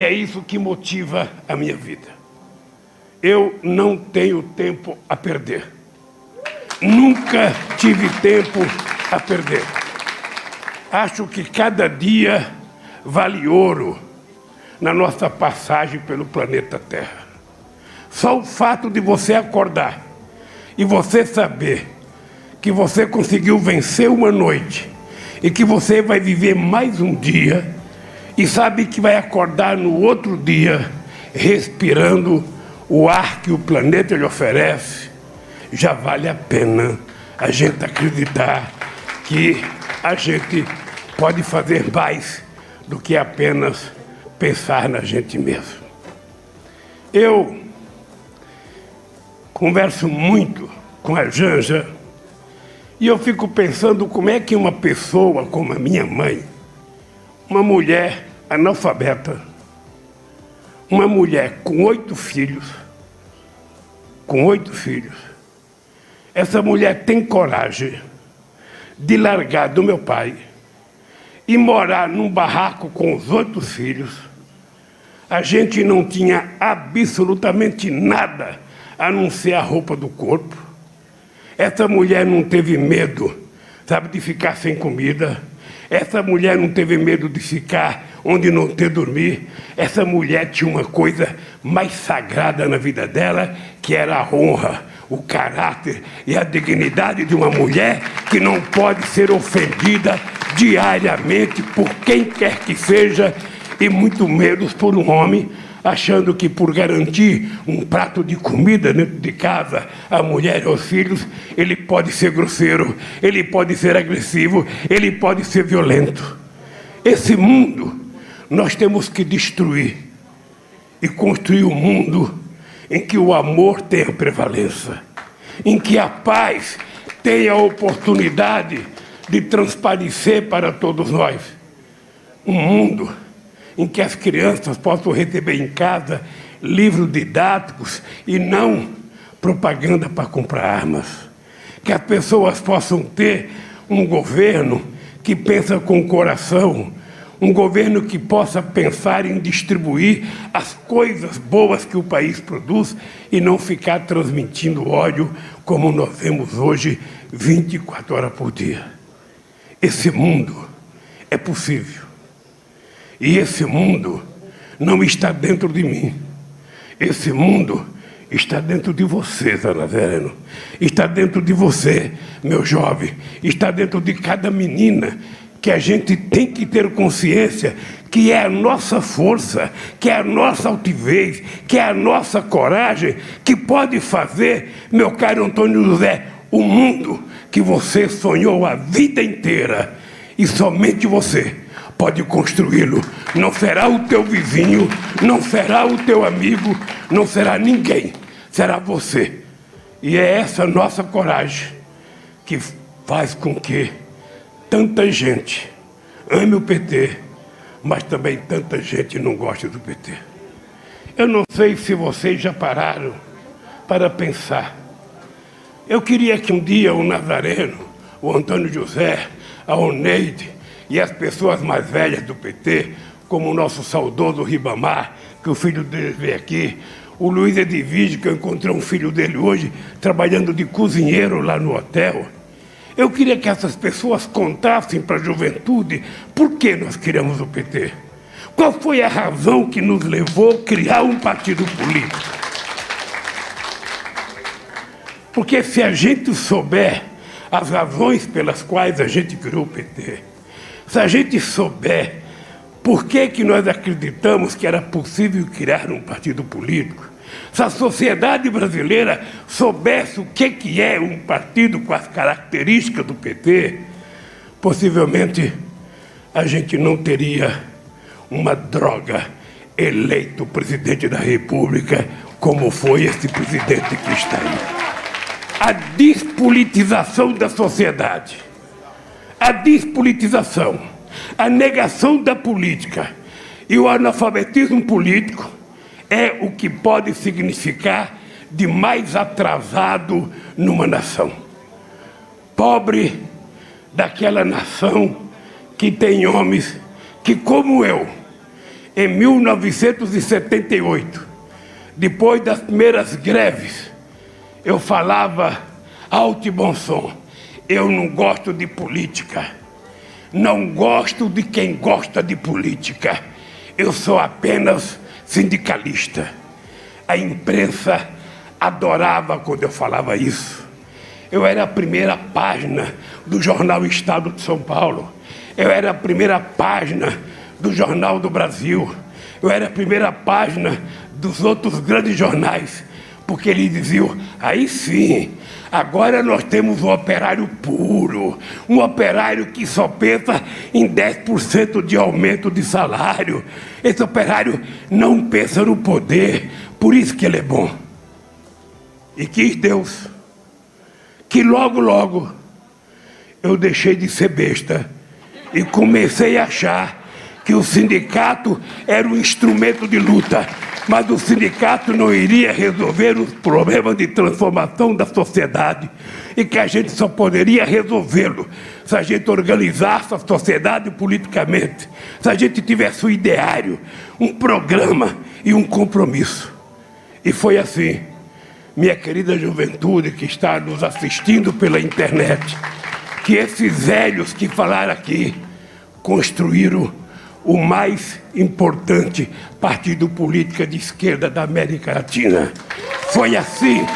É isso que motiva a minha vida. Eu não tenho tempo a perder. Nunca tive tempo a perder. Acho que cada dia vale ouro na nossa passagem pelo planeta Terra. Só o fato de você acordar e você saber que você conseguiu vencer uma noite e que você vai viver mais um dia e sabe que vai acordar no outro dia respirando o ar que o planeta lhe oferece, já vale a pena a gente acreditar que a gente pode fazer mais do que apenas pensar na gente mesmo. Eu converso muito com a Janja e eu fico pensando como é que uma pessoa como a minha mãe, uma mulher analfabeta, uma mulher com oito filhos, com oito filhos, essa mulher tem coragem de largar do meu pai e morar num barraco com os oito filhos. A gente não tinha absolutamente nada a não ser a roupa do corpo essa mulher não teve medo, sabe, de ficar sem comida. Essa mulher não teve medo de ficar onde não ter dormir. Essa mulher tinha uma coisa mais sagrada na vida dela, que era a honra, o caráter e a dignidade de uma mulher que não pode ser ofendida diariamente por quem quer que seja, e muito menos por um homem achando que por garantir um prato de comida dentro de casa à mulher e aos filhos, ele pode ser grosseiro, ele pode ser agressivo, ele pode ser violento. Esse mundo nós temos que destruir e construir um mundo em que o amor tenha prevalência, em que a paz tenha a oportunidade de transparecer para todos nós. Um mundo em que as crianças possam receber em casa livros didáticos e não propaganda para comprar armas. Que as pessoas possam ter um governo que pensa com o coração, um governo que possa pensar em distribuir as coisas boas que o país produz e não ficar transmitindo ódio como nós vemos hoje 24 horas por dia. Esse mundo é possível. E esse mundo não está dentro de mim. Esse mundo está dentro de você, Zé Vereno. Está dentro de você, meu jovem. Está dentro de cada menina que a gente tem que ter consciência que é a nossa força, que é a nossa altivez, que é a nossa coragem que pode fazer, meu caro Antônio José, o mundo que você sonhou a vida inteira e somente você pode construí-lo. Não será o teu vizinho, não será o teu amigo, não será ninguém, será você. E é essa nossa coragem que faz com que tanta gente ame o PT, mas também tanta gente não goste do PT. Eu não sei se vocês já pararam para pensar. Eu queria que um dia o Nazareno, o Antônio José, a Oneide, e as pessoas mais velhas do PT, como o nosso saudoso Ribamar, que o filho dele veio aqui, o Luiz Edvige, que eu encontrei um filho dele hoje, trabalhando de cozinheiro lá no hotel. Eu queria que essas pessoas contassem para a juventude por que nós criamos o PT. Qual foi a razão que nos levou a criar um partido político? Porque se a gente souber as razões pelas quais a gente criou o PT, se a gente souber por que, que nós acreditamos que era possível criar um partido político, se a sociedade brasileira soubesse o que, é um partido com as características do PT, possivelmente a gente não teria uma droga eleito presidente da República como foi esse presidente que está aí. A despolitização da sociedade a despolitização, a negação da política e o analfabetismo político é o que pode significar de mais atrasado numa nação. Pobre daquela nação que tem homens que, como eu, em 1978, depois das primeiras greves, eu falava alto e bom som. Eu não gosto de política. Não gosto de quem gosta de política. Eu sou apenas sindicalista. A imprensa adorava quando eu falava isso. Eu era a primeira página do jornal Estado de São Paulo. Eu era a primeira página do Jornal do Brasil. Eu era a primeira página dos outros grandes jornais, porque eles diziam: aí sim, agora nós temos um operário puro, um operário que só pensa em 10% de aumento de salário. Esse operário não pensa no poder, por isso que ele é bom. E quis Deus que logo, logo eu deixei de ser besta e comecei a achar que o sindicato era um instrumento de luta, mas o sindicato não iria resolver os problemas de transformação da sociedade e que a gente só poderia resolvê-lo se a gente organizasse a sociedade politicamente, se a gente tivesse um ideário, um programa e um compromisso. E foi assim, minha querida juventude que está nos assistindo pela internet, que esses velhos que falaram aqui construíram o mais importante partido político de esquerda da América Latina. Foi assim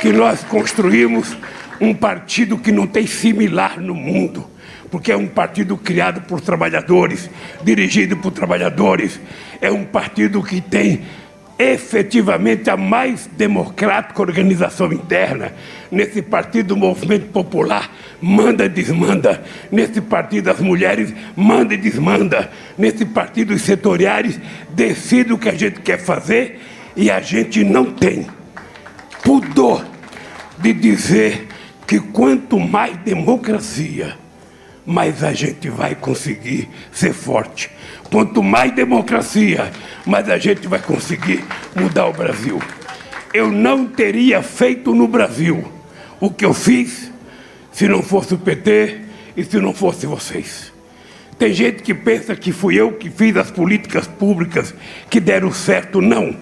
que nós construímos um partido que não tem similar no mundo, porque é um partido criado por trabalhadores, dirigido por trabalhadores, é um partido que tem efetivamente a mais democrática organização interna. Nesse partido, o movimento popular manda e desmanda. Nesse partido, as mulheres manda e desmanda. Nesse partido, os setoriais decidem o que a gente quer fazer e a gente não tem pudor de dizer que quanto mais democracia, mais a gente vai conseguir ser forte. Quanto mais democracia, mais a gente vai conseguir mudar o Brasil. Eu não teria feito no Brasil o que eu fiz se não fosse o PT e se não fosse vocês. Tem gente que pensa que fui eu que fiz as políticas públicas que deram certo. Não.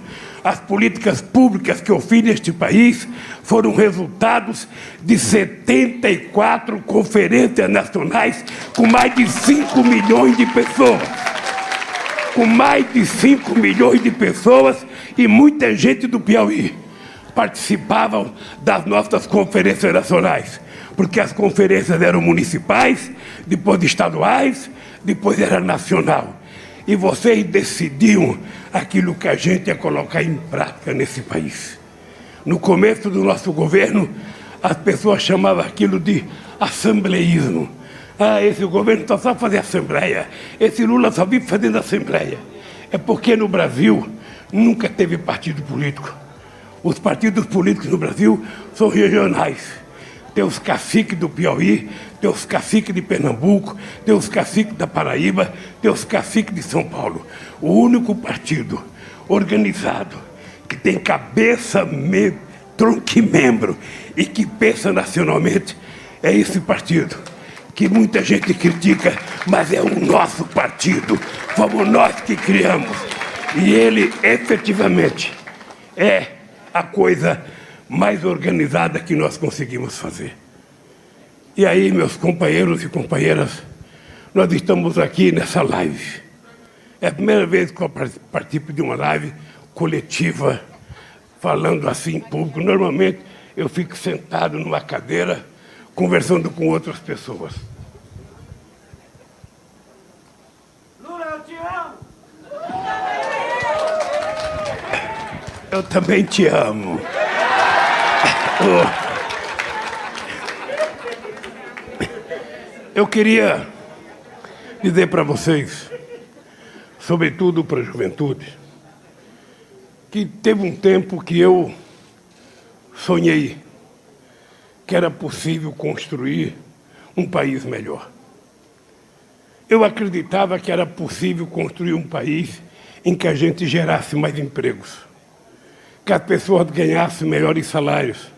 As políticas públicas que eu fiz neste país foram resultados de 74 conferências nacionais com mais de 5 milhões de pessoas com mais de 5 milhões de pessoas e muita gente do Piauí participavam das nossas conferências nacionais, porque as conferências eram municipais, depois estaduais, depois era nacional. E vocês decidiam aquilo que a gente ia colocar em prática nesse país. No começo do nosso governo, as pessoas chamavam aquilo de assembleísmo. Ah, esse governo só sabe fazer assembleia. Esse Lula só vive fazendo assembleia. É porque no Brasil nunca teve partido político. Os partidos políticos no Brasil são regionais. Tem os caciques do Piauí, tem os caciques de Pernambuco, tem os caciques da Paraíba, tem os caciques de São Paulo. O único partido organizado que tem cabeça, me, tronco e membro e que pensa nacionalmente é esse partido que muita gente critica, mas é o nosso partido, fomos nós que criamos. E ele efetivamente é a coisa mais organizada que nós conseguimos fazer. E aí, meus companheiros e companheiras, nós estamos aqui nessa live. É a primeira vez que eu participo de uma live coletiva, falando assim em público. Normalmente eu fico sentado numa cadeira conversando com outras pessoas. Lula, eu te amo! Eu também te amo. Eu queria dizer para vocês, sobretudo para a juventude, que teve um tempo que eu sonhei que era possível construir um país melhor. Eu acreditava que era possível construir um país em que a gente gerasse mais empregos, que as pessoas ganhassem melhores salários.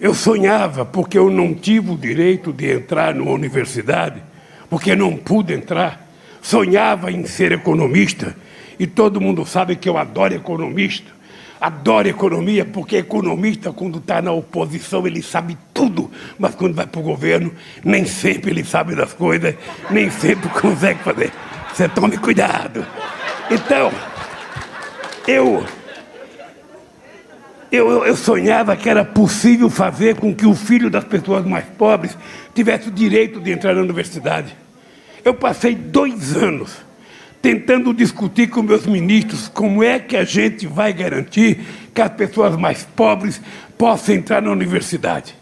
Eu sonhava, porque eu não tive o direito de entrar numa universidade, porque não pude entrar, sonhava em ser economista, e todo mundo sabe que eu adoro economista. Adoro economia, porque economista, quando está na oposição, ele sabe tudo, mas quando vai para o governo, nem sempre ele sabe das coisas, nem sempre consegue fazer. Você tome cuidado. Então, eu, eu, eu sonhava que era possível fazer com que o filho das pessoas mais pobres tivesse o direito de entrar na universidade. Eu passei dois anos tentando discutir com meus ministros como é que a gente vai garantir que as pessoas mais pobres possam entrar na universidade.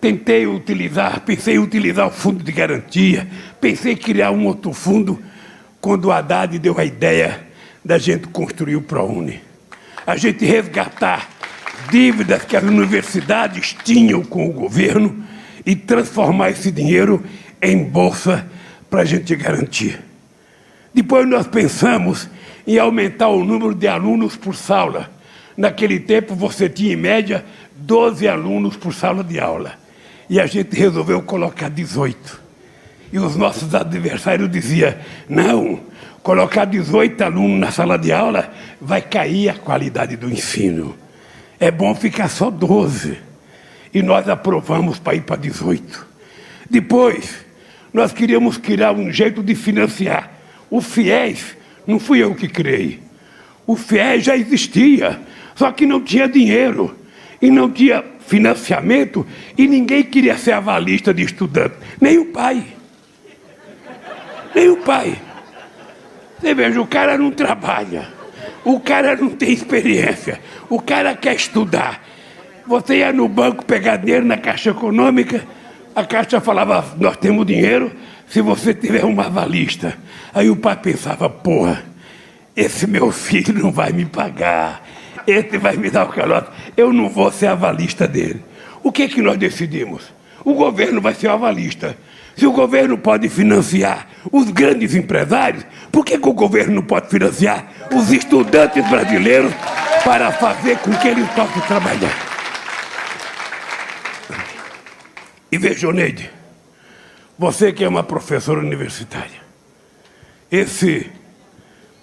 Tentei utilizar, pensei em utilizar o fundo de garantia, pensei em criar um outro fundo, quando o Haddad deu a ideia da gente construir o ProUni. A gente resgatar dívidas que as universidades tinham com o governo e transformar esse dinheiro em bolsa para a gente garantir. Depois nós pensamos em aumentar o número de alunos por sala. Naquele tempo você tinha em média 12 alunos por sala de aula. E a gente resolveu colocar 18. E os nossos adversários diziam: não, colocar 18 alunos na sala de aula vai cair a qualidade do ensino. É bom ficar só 12. E nós aprovamos para ir para 18. Depois, nós queríamos criar um jeito de financiar. O FIES, não fui eu que criei. O FIES já existia, só que não tinha dinheiro e não tinha financiamento e ninguém queria ser avalista de estudante, nem o pai. Nem o pai. Você veja, o cara não trabalha, o cara não tem experiência, o cara quer estudar. Você ia no banco pegar dinheiro na Caixa Econômica, a Caixa falava: Nós temos dinheiro se você tiver uma avalista. Aí o pai pensava: Porra, esse meu filho não vai me pagar, esse vai me dar o calote, eu não vou ser avalista dele. O que, que nós decidimos? O governo vai ser avalista. Se o governo pode financiar os grandes empresários, por que, que o governo não pode financiar os estudantes brasileiros para fazer com que eles possam trabalhar? E veja, Neide, você que é uma professora universitária, esse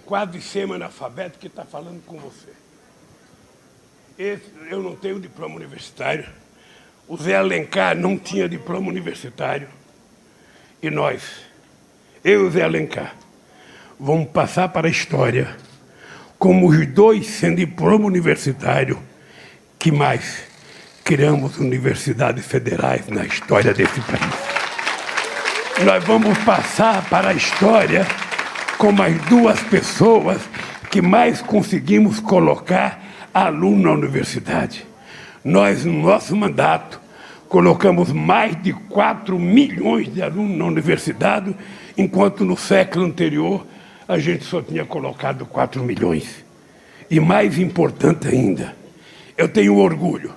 quase semi-analfabeto que está falando com você, esse, eu não tenho diploma universitário, o Zé Alencar não tinha diploma universitário, e nós, eu e o Zé Alencar, vamos passar para a história como os dois sem diploma universitário que mais criamos universidades federais na história desse país. Nós vamos passar para a história como as duas pessoas que mais conseguimos colocar aluno na universidade. Nós, no nosso mandato, colocamos mais de 4 milhões de alunos na universidade, enquanto no século anterior a gente só tinha colocado 4 milhões. E mais importante ainda, eu tenho orgulho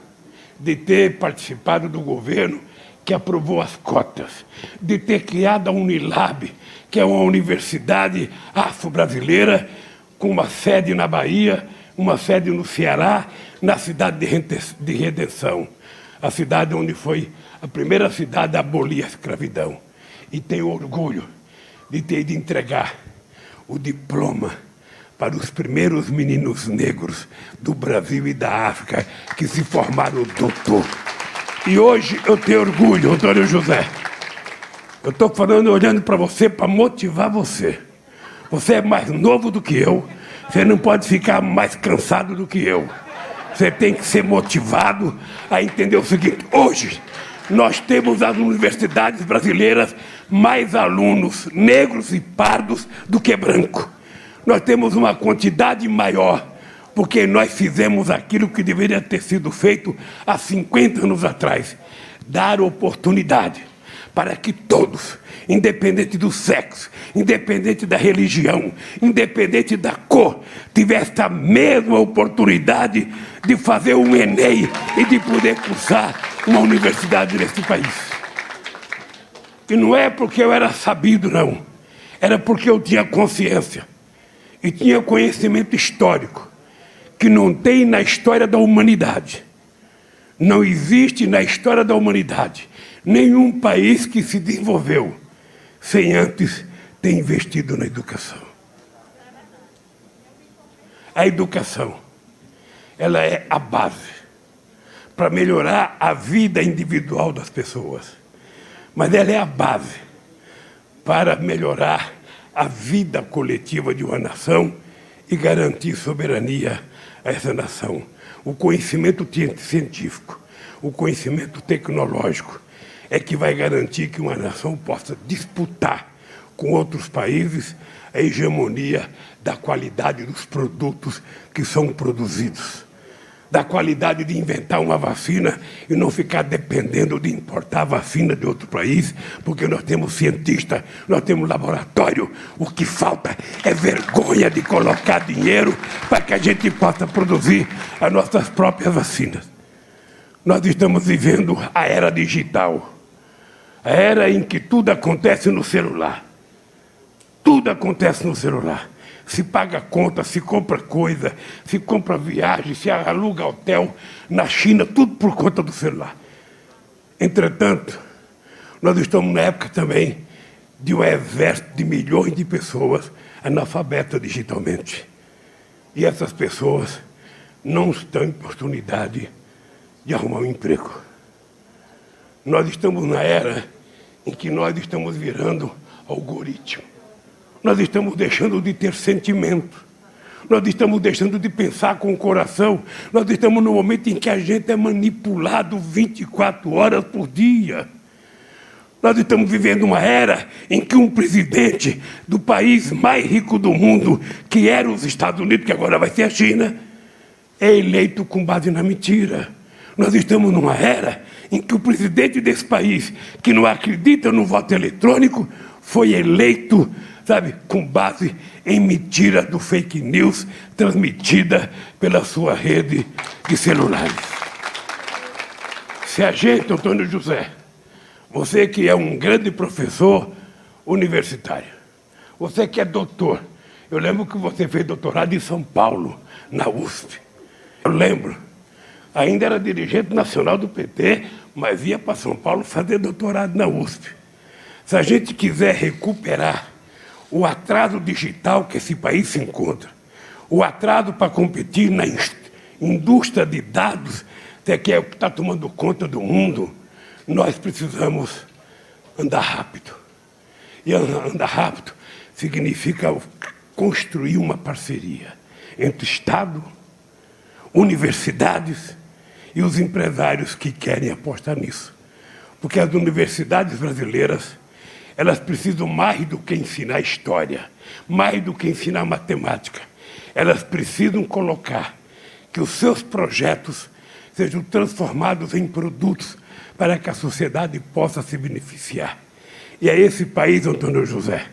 de ter participado do governo que aprovou as cotas, de ter criado a Unilab, que é uma universidade afro-brasileira, com uma sede na Bahia, uma sede no Ceará, na cidade de Redenção, a cidade onde foi a primeira cidade a abolir a escravidão. E tenho orgulho de ter de entregar o diploma para os primeiros meninos negros do Brasil e da África que se formaram doutor. E hoje eu tenho orgulho, Antônio José. Eu estou falando, olhando para você para motivar você. Você é mais novo do que eu, você não pode ficar mais cansado do que eu. Você tem que ser motivado a entender o seguinte: hoje nós temos as universidades brasileiras mais alunos negros e pardos do que branco. Nós temos uma quantidade maior, porque nós fizemos aquilo que deveria ter sido feito há 50 anos atrás dar oportunidade para que todos, independente do sexo, independente da religião, independente da cor, tivessem a mesma oportunidade de fazer um Enem e de poder cursar uma universidade nesse país. E não é porque eu era sabido, não. Era porque eu tinha consciência e tinha conhecimento histórico que não tem na história da humanidade. Não existe na história da humanidade nenhum país que se desenvolveu sem antes tem investido na educação. A educação, ela é a base para melhorar a vida individual das pessoas, mas ela é a base para melhorar a vida coletiva de uma nação e garantir soberania a essa nação. O conhecimento científico, o conhecimento tecnológico é que vai garantir que uma nação possa disputar com outros países a hegemonia da qualidade dos produtos que são produzidos da qualidade de inventar uma vacina e não ficar dependendo de importar vacina de outro país, porque nós temos cientista, nós temos laboratório. O que falta é vergonha de colocar dinheiro para que a gente possa produzir as nossas próprias vacinas. Nós estamos vivendo a era digital, a era em que tudo acontece no celular. Tudo acontece no celular se paga conta, se compra coisa, se compra viagem, se aluga hotel na China, tudo por conta do celular. Entretanto, nós estamos na época também de um exército de milhões de pessoas analfabetas digitalmente. E essas pessoas não estão em oportunidade de arrumar um emprego. Nós estamos na era em que nós estamos virando algoritmo. Nós estamos deixando de ter sentimento. Nós estamos deixando de pensar com o coração. Nós estamos no momento em que a gente é manipulado 24 horas por dia. Nós estamos vivendo uma era em que um presidente do país mais rico do mundo, que era os Estados Unidos, que agora vai ser a China, é eleito com base na mentira. Nós estamos numa era em que o presidente desse país, que não acredita no voto eletrônico, foi eleito sabe, com base em mentira do fake news transmitida pela sua rede de celulares. Se a gente, Antônio José, você que é um grande professor universitário, você que é doutor, eu lembro que você fez doutorado em São Paulo, na USP. Eu lembro. Ainda era dirigente nacional do PT, mas ia para São Paulo fazer doutorado na USP. Se a gente quiser recuperar o atraso digital que esse país se encontra, o atraso para competir na indústria de dados, que é o que está tomando conta do mundo, nós precisamos andar rápido. E andar rápido significa construir uma parceria entre Estado, universidades e os empresários que querem apostar nisso. Porque as universidades brasileiras elas precisam mais do que ensinar história, mais do que ensinar matemática. Elas precisam colocar que os seus projetos sejam transformados em produtos para que a sociedade possa se beneficiar. E é esse país, Antônio José,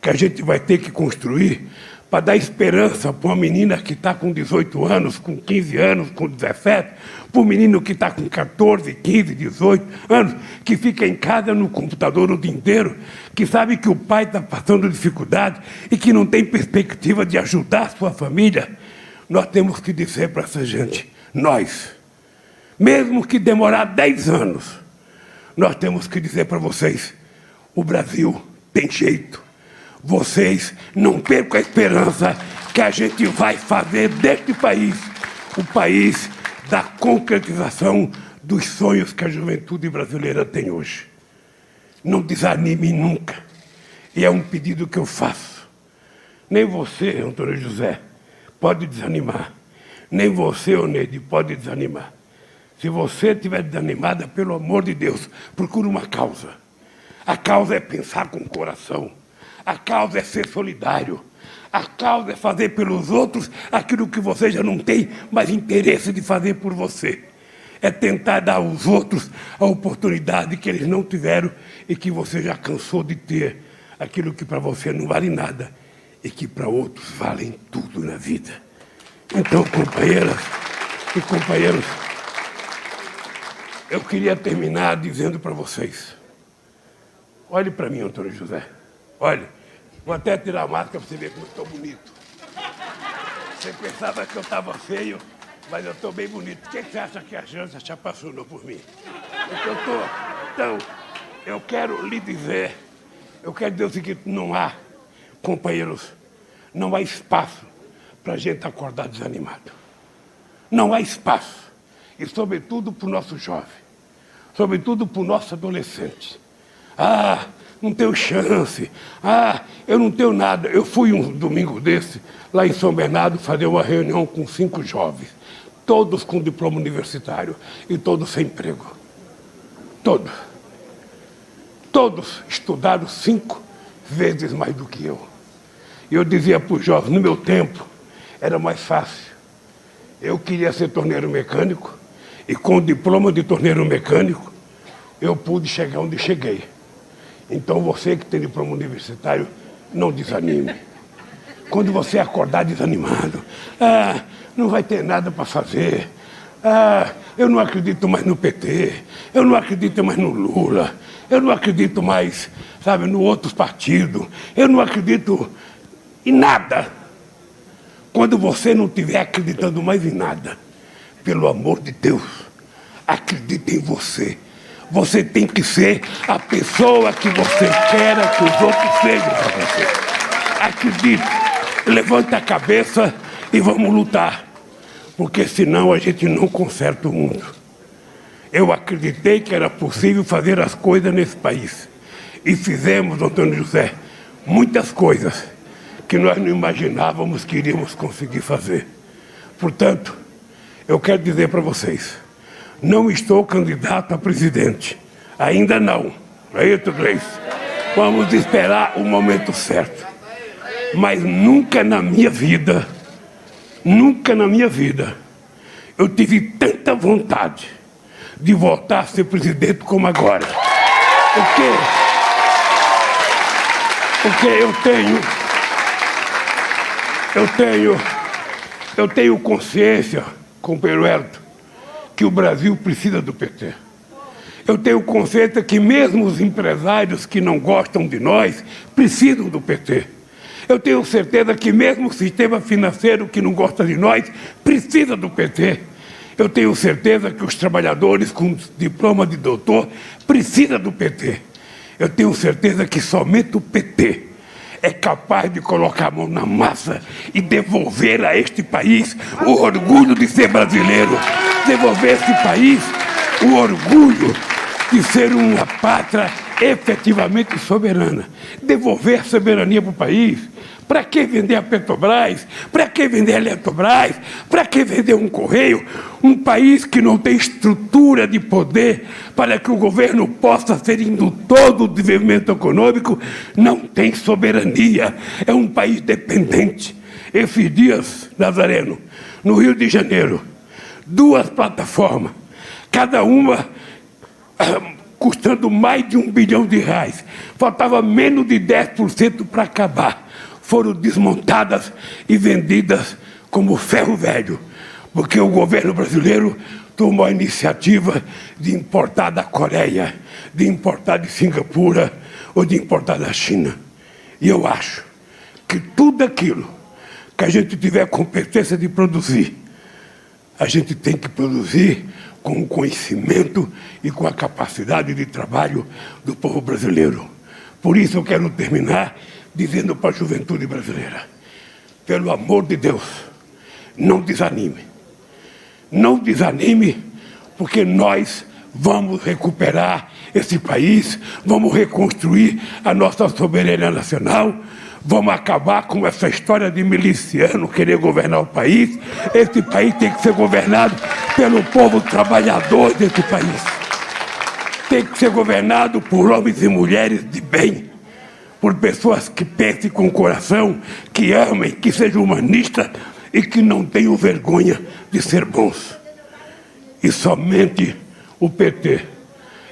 que a gente vai ter que construir para dar esperança para uma menina que está com 18 anos, com 15 anos, com 17, para um menino que está com 14, 15, 18 anos, que fica em casa no computador o dia inteiro, que sabe que o pai está passando dificuldade e que não tem perspectiva de ajudar a sua família. Nós temos que dizer para essa gente, nós, mesmo que demorar 10 anos, nós temos que dizer para vocês: o Brasil tem jeito vocês não percam a esperança que a gente vai fazer deste país o país da concretização dos sonhos que a juventude brasileira tem hoje. Não desanime nunca. E é um pedido que eu faço. Nem você, Antônio José, pode desanimar. Nem você, Oneide, pode desanimar. Se você estiver desanimada, pelo amor de Deus, procure uma causa. A causa é pensar com o coração. A causa é ser solidário. A causa é fazer pelos outros aquilo que você já não tem mais interesse de fazer por você. É tentar dar aos outros a oportunidade que eles não tiveram e que você já cansou de ter. Aquilo que para você não vale nada e que para outros valem tudo na vida. Então, companheiras e companheiros, eu queria terminar dizendo para vocês: olhe para mim, Antônio José. Olha, vou até tirar a máscara para você ver como estou bonito. Você pensava que eu estava feio, mas eu estou bem bonito. O que você acha que a Janja se apaixonou por mim? Eu tô... Então, eu quero lhe dizer, eu quero dizer o seguinte, não há Companheiros, não há espaço para a gente acordar desanimado. Não há espaço. E, sobretudo, para o nosso jovem. Sobretudo para o nosso adolescente. Ah, não tenho chance. Ah, eu não tenho nada. Eu fui um domingo desse, lá em São Bernardo, fazer uma reunião com cinco jovens. Todos com diploma universitário e todos sem emprego. Todos. Todos estudaram cinco vezes mais do que eu. E eu dizia para os jovens, no meu tempo, era mais fácil. Eu queria ser torneiro mecânico, e com o diploma de torneiro mecânico, eu pude chegar onde cheguei. Então você que tem diploma universitário, não desanime. Quando você acordar desanimado, ah, não vai ter nada para fazer. Ah, eu não acredito mais no PT, eu não acredito mais no Lula, eu não acredito mais, sabe, no outros partidos, eu não acredito em nada. Quando você não estiver acreditando mais em nada, pelo amor de Deus, acredite em você. Você tem que ser a pessoa que você quer que os outros sejam para você. Acredite, levante a cabeça e vamos lutar. Porque senão a gente não conserta o mundo. Eu acreditei que era possível fazer as coisas nesse país. E fizemos, Antônio José, muitas coisas que nós não imaginávamos que iríamos conseguir fazer. Portanto, eu quero dizer para vocês, não estou candidato a presidente. Ainda não. É isso, Gleice? Vamos esperar o momento certo. Mas nunca na minha vida, nunca na minha vida, eu tive tanta vontade de voltar a ser presidente como agora. Porque, porque eu tenho, eu tenho, eu tenho consciência, companheiro Elton, que o Brasil precisa do PT. Eu tenho consciência que mesmo os empresários que não gostam de nós precisam do PT. Eu tenho certeza que mesmo o sistema financeiro que não gosta de nós precisa do PT. Eu tenho certeza que os trabalhadores com diploma de doutor precisam do PT. Eu tenho certeza que somente o PT é capaz de colocar a mão na massa e devolver a este país o orgulho de ser brasileiro. Devolver a este país o orgulho de ser uma pátria efetivamente soberana. Devolver a soberania para o país. Para que vender a Petrobras? Para que vender a Eletrobras? Para que vender um correio? Um país que não tem estrutura de poder para que o governo possa ser indutor do desenvolvimento econômico, não tem soberania. É um país dependente. Esses dias, Nazareno, no Rio de Janeiro, duas plataformas, cada uma ah, custando mais de um bilhão de reais. Faltava menos de 10% para acabar foram desmontadas e vendidas como ferro velho, porque o governo brasileiro tomou a iniciativa de importar da Coreia, de importar de Singapura ou de importar da China. E eu acho que tudo aquilo que a gente tiver competência de produzir, a gente tem que produzir com o conhecimento e com a capacidade de trabalho do povo brasileiro. Por isso eu quero terminar dizendo para a juventude brasileira: pelo amor de Deus, não desanime. Não desanime, porque nós vamos recuperar esse país, vamos reconstruir a nossa soberania nacional, vamos acabar com essa história de miliciano querer governar o país. Esse país tem que ser governado pelo povo trabalhador desse país. Tem que ser governado por homens e mulheres de bem por pessoas que pensem com o coração, que amem, que sejam humanistas e que não tenham vergonha de ser bons. E somente o PT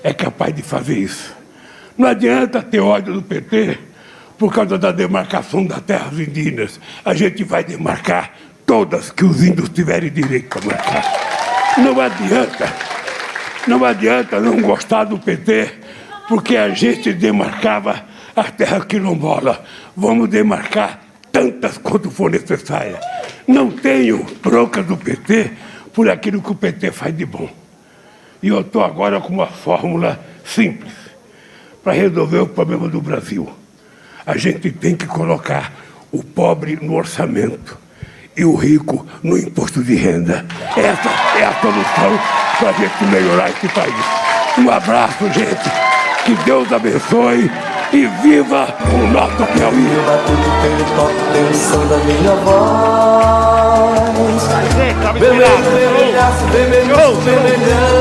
é capaz de fazer isso. Não adianta ter ódio do PT por causa da demarcação das terras indígenas. A gente vai demarcar todas que os índios tiverem direito para marcar. Não adianta. Não adianta não gostar do PT, porque a gente demarcava a terra quilombola. Vamos demarcar tantas quanto for necessária. Não tenho bronca do PT por aquilo que o PT faz de bom. E eu estou agora com uma fórmula simples para resolver o problema do Brasil. A gente tem que colocar o pobre no orçamento e o rico no imposto de renda. Essa é a solução para a gente melhorar esse país. Um abraço, gente. Que Deus abençoe e viva o nosso Piauí. Viva tudo pelo toque, pelo som da minha voz. Vermelho, vermelhaço, vermelho, vermelhão.